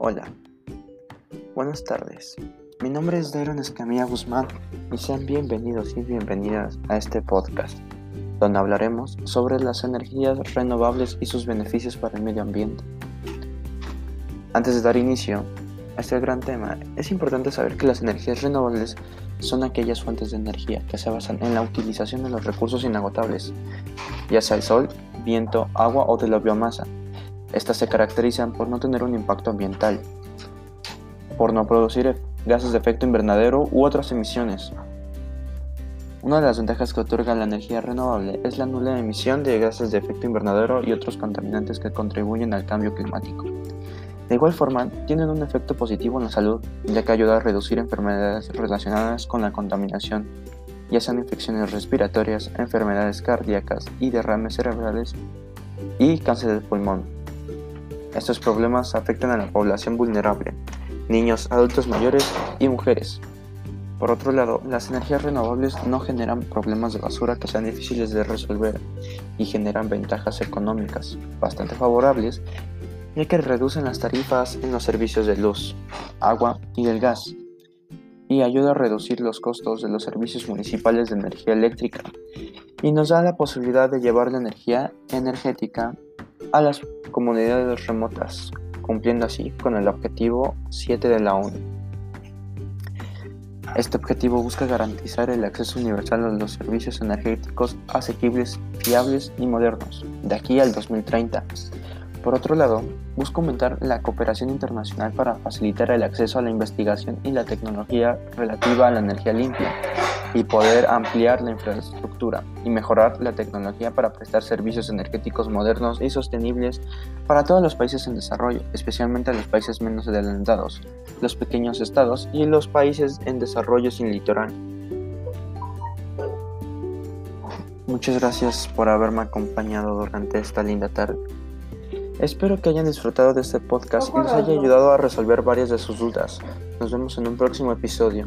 Hola, buenas tardes. Mi nombre es Dairon Escamilla Guzmán y sean bienvenidos y bienvenidas a este podcast, donde hablaremos sobre las energías renovables y sus beneficios para el medio ambiente. Antes de dar inicio a este gran tema, es importante saber que las energías renovables son aquellas fuentes de energía que se basan en la utilización de los recursos inagotables, ya sea el sol, viento, agua o de la biomasa. Estas se caracterizan por no tener un impacto ambiental, por no producir gases de efecto invernadero u otras emisiones. Una de las ventajas que otorga la energía renovable es la nula emisión de gases de efecto invernadero y otros contaminantes que contribuyen al cambio climático. De igual forma, tienen un efecto positivo en la salud, ya que ayuda a reducir enfermedades relacionadas con la contaminación, ya sean infecciones respiratorias, enfermedades cardíacas y derrames cerebrales y cáncer del pulmón. Estos problemas afectan a la población vulnerable, niños, adultos mayores y mujeres. Por otro lado, las energías renovables no generan problemas de basura que sean difíciles de resolver y generan ventajas económicas bastante favorables ya que reducen las tarifas en los servicios de luz, agua y del gas, y ayuda a reducir los costos de los servicios municipales de energía eléctrica, y nos da la posibilidad de llevar la energía energética a las comunidades remotas, cumpliendo así con el objetivo 7 de la ONU. Este objetivo busca garantizar el acceso universal a los servicios energéticos asequibles, fiables y modernos, de aquí al 2030 por otro lado, busca aumentar la cooperación internacional para facilitar el acceso a la investigación y la tecnología relativa a la energía limpia y poder ampliar la infraestructura y mejorar la tecnología para prestar servicios energéticos modernos y sostenibles para todos los países en desarrollo, especialmente a los países menos adelantados, los pequeños estados y los países en desarrollo sin litoral. Muchas gracias por haberme acompañado durante esta linda tarde. Espero que hayan disfrutado de este podcast y les haya ayudado a resolver varias de sus dudas. Nos vemos en un próximo episodio.